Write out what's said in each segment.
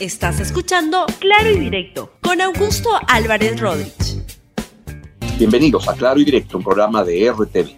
Estás escuchando Claro y Directo con Augusto Álvarez Rodríguez. Bienvenidos a Claro y Directo, un programa de RTV.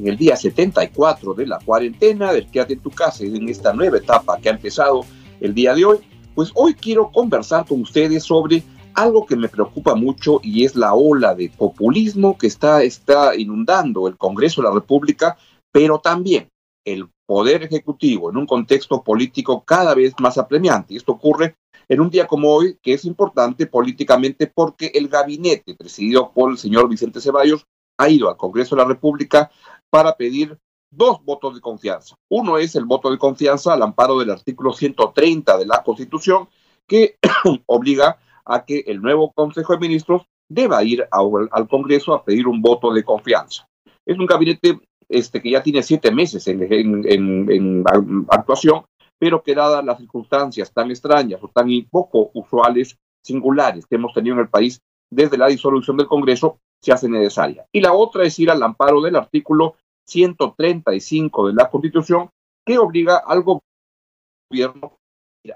En el día 74 de la cuarentena, del quédate en tu casa y en esta nueva etapa que ha empezado el día de hoy, pues hoy quiero conversar con ustedes sobre algo que me preocupa mucho y es la ola de populismo que está, está inundando el Congreso de la República, pero también el Poder Ejecutivo en un contexto político cada vez más apremiante. Esto ocurre en un día como hoy, que es importante políticamente porque el gabinete presidido por el señor Vicente Ceballos ha ido al Congreso de la República para pedir dos votos de confianza. Uno es el voto de confianza al amparo del artículo 130 de la Constitución, que obliga a que el nuevo Consejo de Ministros deba ir al Congreso a pedir un voto de confianza. Es un gabinete este, que ya tiene siete meses en actuación pero que dadas las circunstancias tan extrañas o tan poco usuales, singulares que hemos tenido en el país desde la disolución del Congreso, se hace necesaria. Y la otra es ir al amparo del artículo 135 de la Constitución, que obliga al gobierno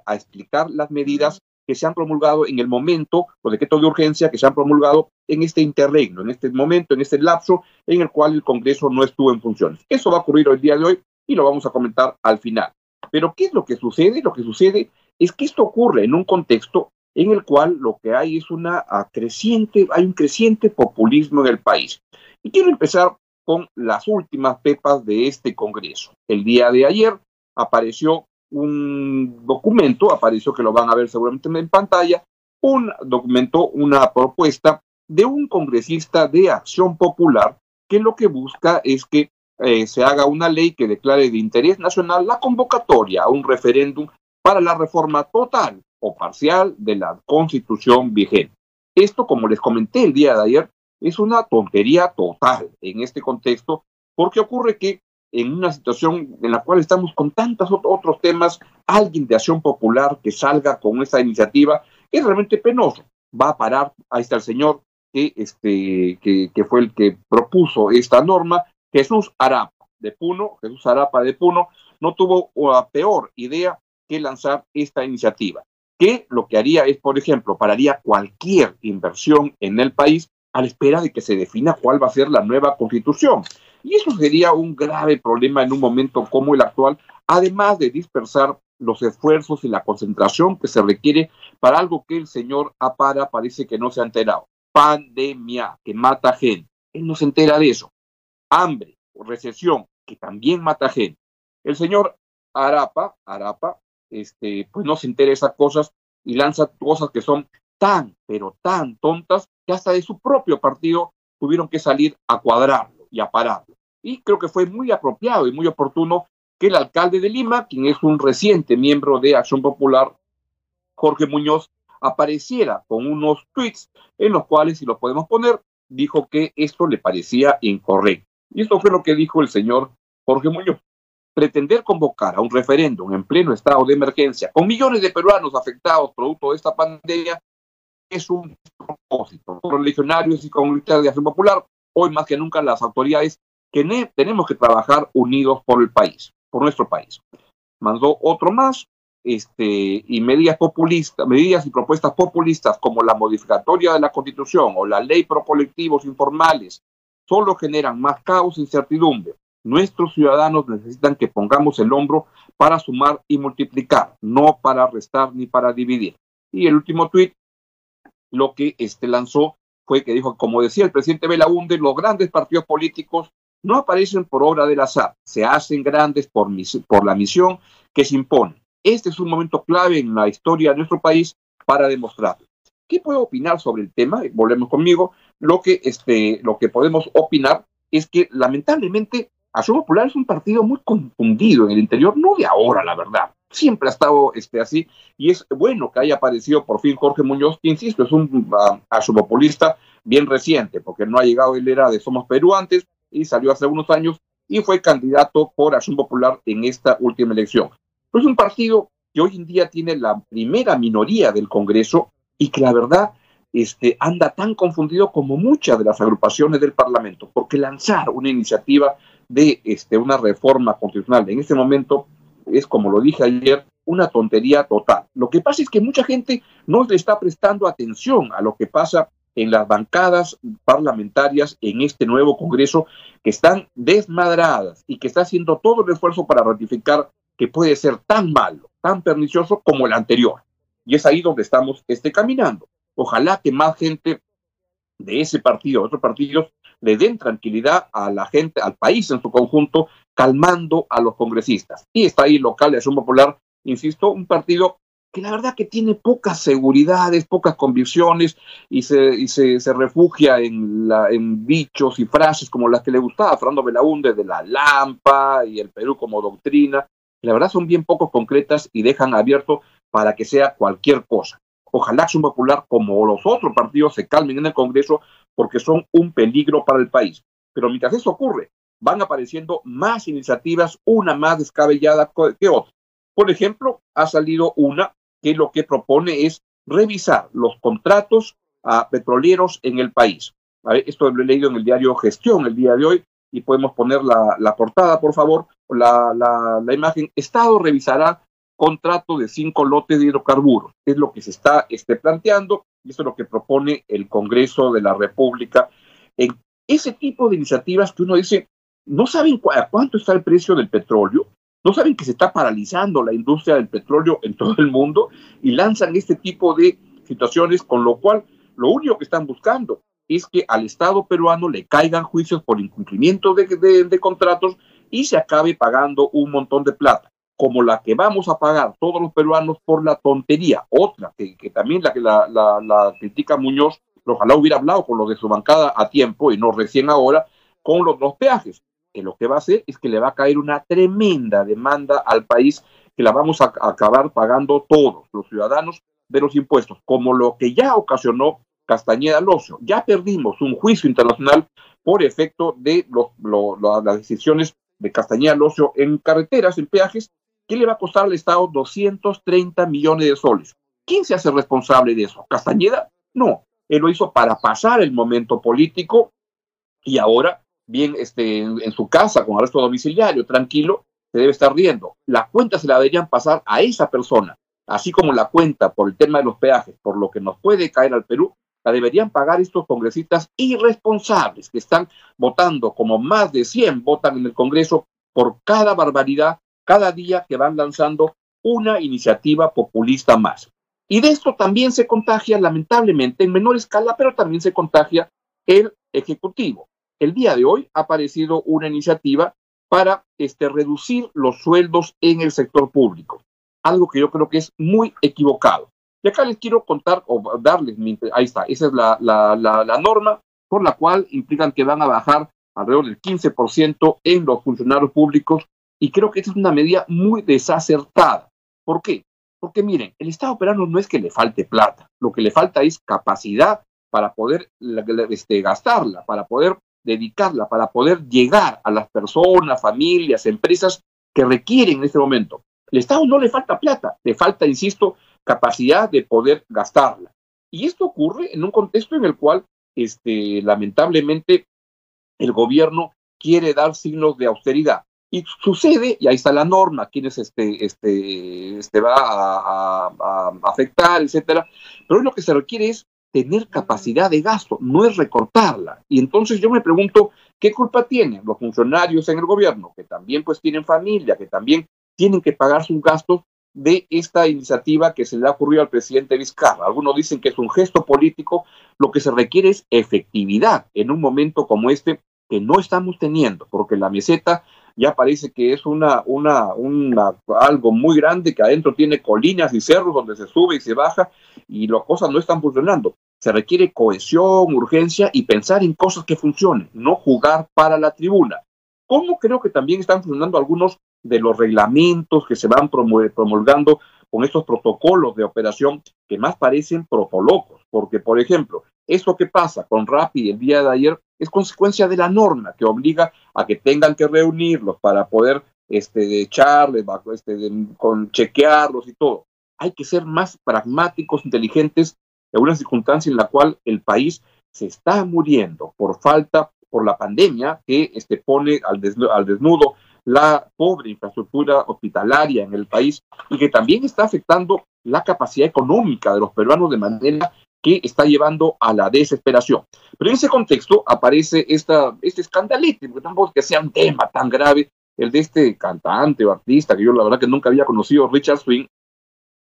a explicar las medidas que se han promulgado en el momento, los decretos de urgencia que se han promulgado en este interregno, en este momento, en este lapso en el cual el Congreso no estuvo en funciones. Eso va a ocurrir hoy día de hoy y lo vamos a comentar al final. Pero ¿qué es lo que sucede? Lo que sucede es que esto ocurre en un contexto en el cual lo que hay es una creciente, hay un creciente populismo en el país. Y quiero empezar con las últimas pepas de este Congreso. El día de ayer apareció un documento, apareció que lo van a ver seguramente en pantalla, un documento, una propuesta de un congresista de Acción Popular que lo que busca es que eh, se haga una ley que declare de interés nacional la convocatoria a un referéndum para la reforma total o parcial de la constitución vigente. Esto, como les comenté el día de ayer, es una tontería total en este contexto, porque ocurre que en una situación en la cual estamos con tantos otros temas, alguien de acción popular que salga con esta iniciativa es realmente penoso. Va a parar, ahí está el señor que, este, que, que fue el que propuso esta norma, Jesús Arapa de Puno, Jesús Arapa de Puno, no tuvo la peor idea que lanzar esta iniciativa, que lo que haría es, por ejemplo, pararía cualquier inversión en el país a la espera de que se defina cuál va a ser la nueva constitución. Y eso sería un grave problema en un momento como el actual, además de dispersar los esfuerzos y la concentración que se requiere para algo que el señor Apara parece que no se ha enterado. Pandemia que mata gente. Él no se entera de eso hambre o recesión, que también mata gente. El señor Arapa, Arapa, este, pues no se interesa cosas y lanza cosas que son tan, pero tan tontas que hasta de su propio partido tuvieron que salir a cuadrarlo y a pararlo. Y creo que fue muy apropiado y muy oportuno que el alcalde de Lima, quien es un reciente miembro de Acción Popular, Jorge Muñoz, apareciera con unos tweets en los cuales, si lo podemos poner, dijo que esto le parecía incorrecto. Y esto fue lo que dijo el señor Jorge Muñoz. Pretender convocar a un referéndum en pleno estado de emergencia con millones de peruanos afectados producto de esta pandemia es un propósito. Con legionarios y comunitarios de acción popular, hoy más que nunca las autoridades que tenemos que trabajar unidos por el país, por nuestro país. Mandó otro más, este, y medidas populistas, medidas y propuestas populistas como la modificatoria de la constitución o la ley pro colectivos informales solo generan más caos e incertidumbre. Nuestros ciudadanos necesitan que pongamos el hombro para sumar y multiplicar, no para restar ni para dividir. Y el último tuit, lo que este lanzó fue que dijo, como decía el presidente Belaunde, los grandes partidos políticos no aparecen por obra del azar, se hacen grandes por, por la misión que se impone. Este es un momento clave en la historia de nuestro país para demostrarlo. ¿Qué puedo opinar sobre el tema? Volvemos conmigo lo que, este, lo que podemos opinar es que lamentablemente Acción Popular es un partido muy confundido en el interior, no de ahora, la verdad. Siempre ha estado este, así y es bueno que haya aparecido por fin Jorge Muñoz, que insisto, es un uh, populista bien reciente, porque no ha llegado, él era de Somos Perú antes y salió hace unos años y fue candidato por Acción Popular en esta última elección. es un partido que hoy en día tiene la primera minoría del Congreso y que la verdad este, anda tan confundido como muchas de las agrupaciones del Parlamento, porque lanzar una iniciativa de este, una reforma constitucional en este momento es, como lo dije ayer, una tontería total. Lo que pasa es que mucha gente no le está prestando atención a lo que pasa en las bancadas parlamentarias en este nuevo Congreso que están desmadradas y que está haciendo todo el esfuerzo para ratificar que puede ser tan malo, tan pernicioso como el anterior. Y es ahí donde estamos este, caminando. Ojalá que más gente de ese partido, otros partidos, le den tranquilidad a la gente, al país en su conjunto, calmando a los congresistas. Y está ahí local de Acción Popular, insisto, un partido que la verdad que tiene pocas seguridades, pocas convicciones y se, y se, refugia en, la, dichos y frases como las que le gustaba a Fernando Belaúnde de la Lampa y el Perú como doctrina. La verdad son bien poco concretas y dejan abierto para que sea cualquier cosa. Ojalá Acción Popular, como los otros partidos, se calmen en el Congreso porque son un peligro para el país. Pero mientras eso ocurre, van apareciendo más iniciativas, una más descabellada que otra. Por ejemplo, ha salido una que lo que propone es revisar los contratos a petroleros en el país. esto lo he leído en el diario Gestión el día de hoy y podemos poner la, portada, por favor, la, la, imagen. Estado revisará contrato de cinco lotes de hidrocarburos. Es lo que se está este, planteando y eso es lo que propone el Congreso de la República. En ese tipo de iniciativas que uno dice, no saben cuánto está el precio del petróleo, no saben que se está paralizando la industria del petróleo en todo el mundo y lanzan este tipo de situaciones, con lo cual lo único que están buscando es que al Estado peruano le caigan juicios por incumplimiento de, contratos y se acabe pagando un montón de plata, como la que vamos a pagar todos los peruanos por la tontería. Otra, que, también la que la, la, critica Muñoz, ojalá hubiera hablado con los de su bancada a tiempo y no recién ahora, con los, los peajes que lo que va a hacer es que le va a caer una tremenda demanda al país que la vamos a acabar pagando todos los ciudadanos de los impuestos, como lo que ya ocasionó Castañeda Locio. Ya perdimos un juicio internacional por efecto de las decisiones de Castañeda Locio en carreteras, en peajes, que le va a costar al Estado 230 millones de soles. ¿Quién se hace responsable de eso? ¿Castañeda? No, él lo hizo para pasar el momento político y ahora bien este, en, su casa con arresto domiciliario, tranquilo, se debe estar riendo. La cuenta se la deberían pasar a esa persona, así como la cuenta por el tema de los peajes, por lo que nos puede caer al Perú, la deberían pagar estos congresistas irresponsables que están votando, como más de 100 votan en el Congreso por cada barbaridad, cada día que van lanzando una iniciativa populista más. Y de esto también se contagia, lamentablemente, en menor escala, pero también se contagia el Ejecutivo el día de hoy ha aparecido una iniciativa para este, reducir los sueldos en el sector público, algo que yo creo que es muy equivocado. Y acá les quiero contar o darles, ahí está, esa es la, la norma por la cual implican que van a bajar alrededor del 15% en los funcionarios públicos y creo que esta es una medida muy desacertada. ¿Por qué? Porque miren, el Estado operando no es que le falte plata, lo que le falta es capacidad para poder este, gastarla, para poder dedicarla para poder llegar a las personas, familias, empresas que requieren en este momento. El Estado no le falta plata, le falta, insisto, capacidad de poder gastarla. Y esto ocurre en un contexto en el cual, este, lamentablemente, el gobierno quiere dar signos de austeridad. Y sucede, y ahí está la norma, quienes este, este, este va a, afectar, etcétera. Pero lo que se requiere es tener capacidad de gasto, no es recortarla. Y entonces yo me pregunto, ¿qué culpa tienen los funcionarios en el gobierno, que también pues tienen familia, que también tienen que pagar sus gastos de esta iniciativa que se le ha ocurrido al presidente Vizcarra? Algunos dicen que es un gesto político, lo que se requiere es efectividad en un momento como este que no estamos teniendo, porque la meseta ya parece que es una, una, una, algo muy grande que adentro tiene colinas y cerros donde se sube y se baja y las cosas no están funcionando. Se requiere cohesión, urgencia y pensar en cosas que funcionen, no jugar para la tribuna. Como creo que también están funcionando algunos de los reglamentos que se van promulgando con estos protocolos de operación que más parecen protolocos, porque por ejemplo, esto que pasa con Rappi el día de ayer es consecuencia de la norma que obliga a que tengan que reunirlos para poder este, echarles, este, con chequearlos y todo. Hay que ser más pragmáticos, inteligentes en una circunstancia en la cual el país se está muriendo por falta, por la pandemia que este, pone al desnudo, la pobre infraestructura hospitalaria en el país y que también está afectando la capacidad económica de los peruanos de manera que está llevando a la desesperación. Pero en ese contexto aparece esta, este escandalete, porque tampoco que sea un tema tan grave, el de este cantante o artista que yo la verdad que nunca había conocido, Richard Swing,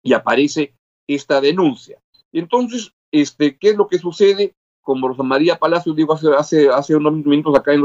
y aparece esta denuncia. Y entonces, este, ¿qué es lo que sucede? Como Rosa María Palacio digo hace, hace, hace unos minutos acá en,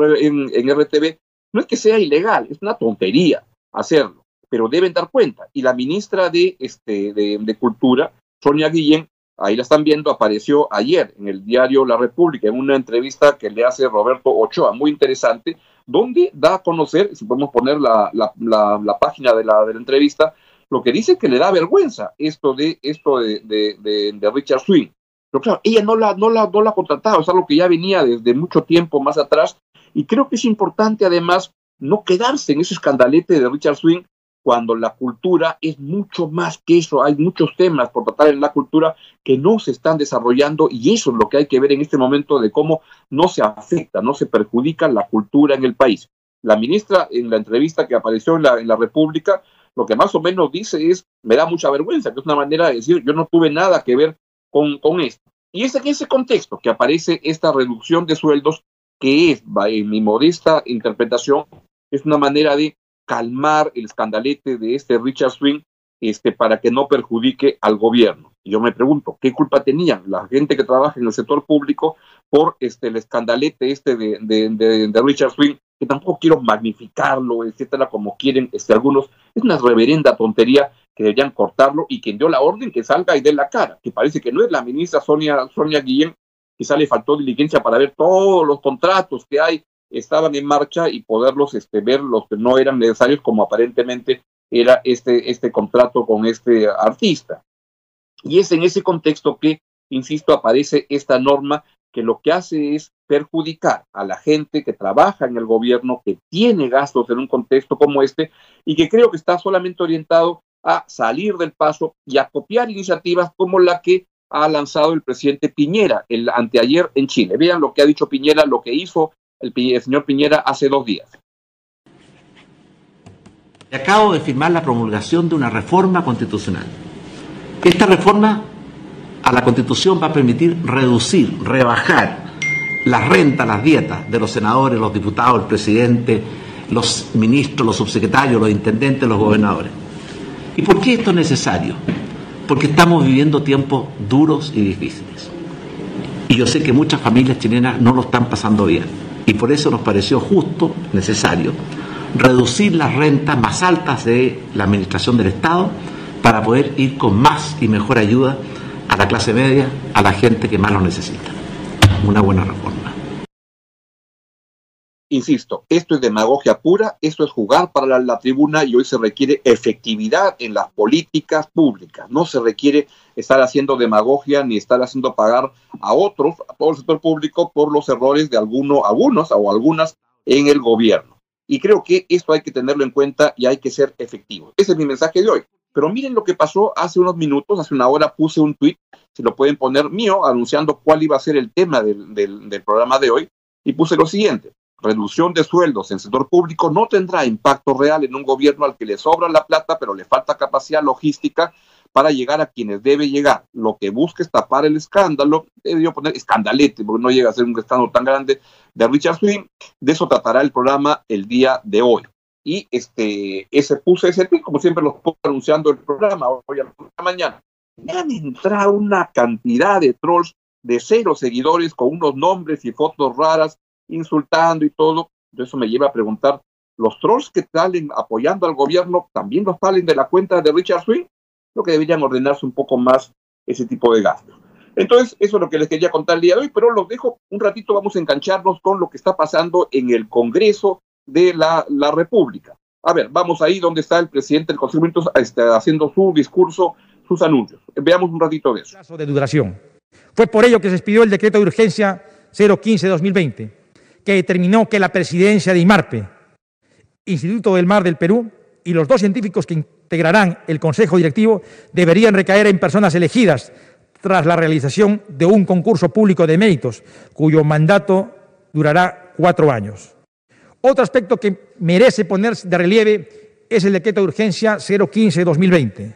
en, RTV, no es que sea ilegal, es una tontería hacerlo, pero deben dar cuenta. Y la ministra de, este, de, de Cultura, Sonia Guillén, ahí la están viendo, apareció ayer en el diario La República, en una entrevista que le hace Roberto Ochoa, muy interesante, donde da a conocer, si podemos poner la, la, página de la, de la entrevista, lo que dice que le da vergüenza esto de, esto de, de, Richard Swing. Pero claro, ella no la, no, la, no la ha contratado, es algo que ya venía desde mucho tiempo más atrás, y creo que es importante además no quedarse en ese escandalete de Richard Swing, cuando la cultura es mucho más que eso. Hay muchos temas por tratar en la cultura que no se están desarrollando y eso es lo que hay que ver en este momento de cómo no se afecta, no se perjudica la cultura en el país. La ministra en la entrevista que apareció en la, en la República, lo que más o menos dice es, me da mucha vergüenza, que es una manera de decir, yo no tuve nada que ver con, con esto. Y es en ese contexto que aparece esta reducción de sueldos que es, en mi modesta interpretación, es una manera de calmar el escandalete de este Richard Swing este, para que no perjudique al gobierno. Y yo me pregunto, ¿qué culpa tenían la gente que trabaja en el sector público por este, el escandalete este de, de, Richard Swing? Que tampoco quiero magnificarlo, etcétera, como quieren este, algunos. Es una reverenda tontería que deberían cortarlo y quien dio la orden que salga y dé la cara, que parece que no es la ministra Sonia, Sonia Guillén, quizá le faltó diligencia para ver todos los contratos que hay estaban en marcha y poderlos este, ver los que no eran necesarios, como aparentemente era este, este contrato con este artista. Y es en ese contexto que, insisto, aparece esta norma que lo que hace es perjudicar a la gente que trabaja en el gobierno, que tiene gastos en un contexto como este y que creo que está solamente orientado a salir del paso y a copiar iniciativas como la que ha lanzado el presidente Piñera el anteayer en Chile. Vean lo que ha dicho Piñera, lo que hizo el, señor Piñera hace dos días. Acabo de firmar la promulgación de una reforma constitucional. Esta reforma a la constitución va a permitir reducir, rebajar las rentas, las dietas de los senadores, los diputados, el presidente, los ministros, los subsecretarios, los intendentes, los gobernadores. ¿Y por qué esto es necesario? Porque estamos viviendo tiempos duros y difíciles. Y yo sé que muchas familias chilenas no lo están pasando bien y por eso nos pareció justo, necesario, reducir las rentas más altas de la administración del Estado para poder ir con más y mejor ayuda a la clase media, a la gente que más lo necesita. Una buena reforma. Insisto, esto es demagogia pura, esto es jugar para la, tribuna y hoy se requiere efectividad en las políticas públicas. No se requiere estar haciendo demagogia ni estar haciendo pagar a otros, a todo el sector público, por los errores de alguno, algunos o algunas en el gobierno. Y creo que esto hay que tenerlo en cuenta y hay que ser efectivo. Ese es mi mensaje de hoy. Pero miren lo que pasó hace unos minutos, hace una hora puse un tweet, si lo pueden poner mío, anunciando cuál iba a ser el tema del programa de hoy, y puse lo siguiente reducción de sueldos en sector público no tendrá impacto real en un gobierno al que le sobra la plata, pero le falta capacidad logística para llegar a quienes debe llegar. Lo que busca es tapar el escándalo, debió poner escandalete, porque no llega a ser un escándalo tan grande de Richard Swing. De eso tratará el programa el día de hoy. Y este, ese puse ese tweet, como siempre los pongo anunciando el programa hoy a la mañana. Me han entrado una cantidad de trolls de cero seguidores con unos nombres y fotos raras insultando y todo. Eso me lleva a preguntar, ¿los trolls que salen apoyando al gobierno también los salen de la cuenta de Richard Swing? Creo que deberían ordenarse un poco más ese tipo de gastos. Entonces, eso es lo que les quería contar el día de hoy, pero los dejo un ratito, vamos a engancharnos con lo que está pasando en el Congreso de la, la República. A ver, vamos ahí donde está el presidente del Consejo de este, haciendo su discurso, sus anuncios. Veamos un ratito de eso. De duración. Fue por ello que se expidió el decreto de urgencia 015-2020 que determinó que la presidencia de IMARPE, Instituto del Mar del Perú, y los dos científicos que integrarán el Consejo Directivo deberían recaer en personas elegidas tras la realización de un concurso público de méritos, cuyo mandato durará cuatro años. Otro aspecto que merece ponerse de relieve es el decreto de urgencia 015-2020.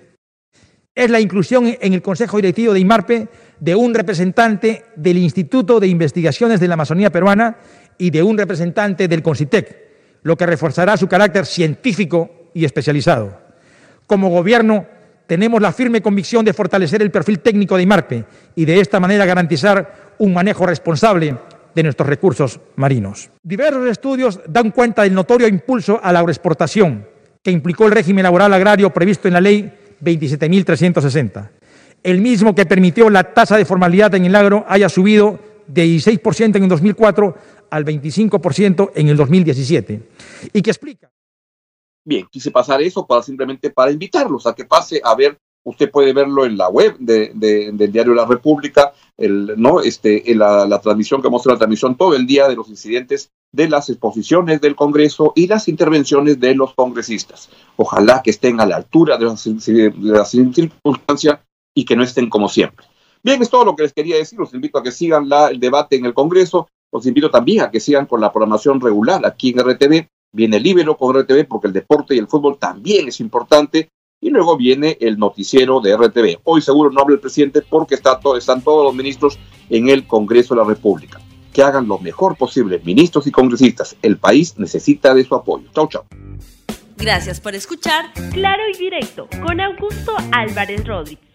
Es la inclusión en el Consejo Directivo de IMARPE de un representante del Instituto de Investigaciones de la Amazonía Peruana y de un representante del CONCITEC, lo que reforzará su carácter científico y especializado. Como Gobierno, tenemos la firme convicción de fortalecer el perfil técnico de IMARPE y de esta manera garantizar un manejo responsable de nuestros recursos marinos. Diversos estudios dan cuenta del notorio impulso a la agroexportación que implicó el régimen laboral agrario previsto en la Ley 27.360, el mismo que permitió la tasa de formalidad en el agro haya subido de 16% en el 2004 al 25% en el 2017, y que explica Bien, quise pasar eso para simplemente para invitarlos a que pase a ver, usted puede verlo en la web de, del diario La República, el, ¿no? este, en la, la, transmisión que muestra la transmisión todo el día de los incidentes de las exposiciones del Congreso y las intervenciones de los congresistas. Ojalá que estén a la altura de las, de las circunstancias y que no estén como siempre. Bien, es todo lo que les quería decir. Los invito a que sigan la, el debate en el Congreso. Los invito también a que sigan con la programación regular aquí en RTV viene el Ibero con RTV porque el deporte y el fútbol también es importante. Y luego viene el noticiero de RTV. Hoy seguro no habla el presidente porque está todo, están todos los ministros en el Congreso de la República. Que hagan lo mejor posible, ministros y congresistas. El país necesita de su apoyo. Chau, chau. Gracias por escuchar Claro y Directo con Augusto Álvarez Rodríguez.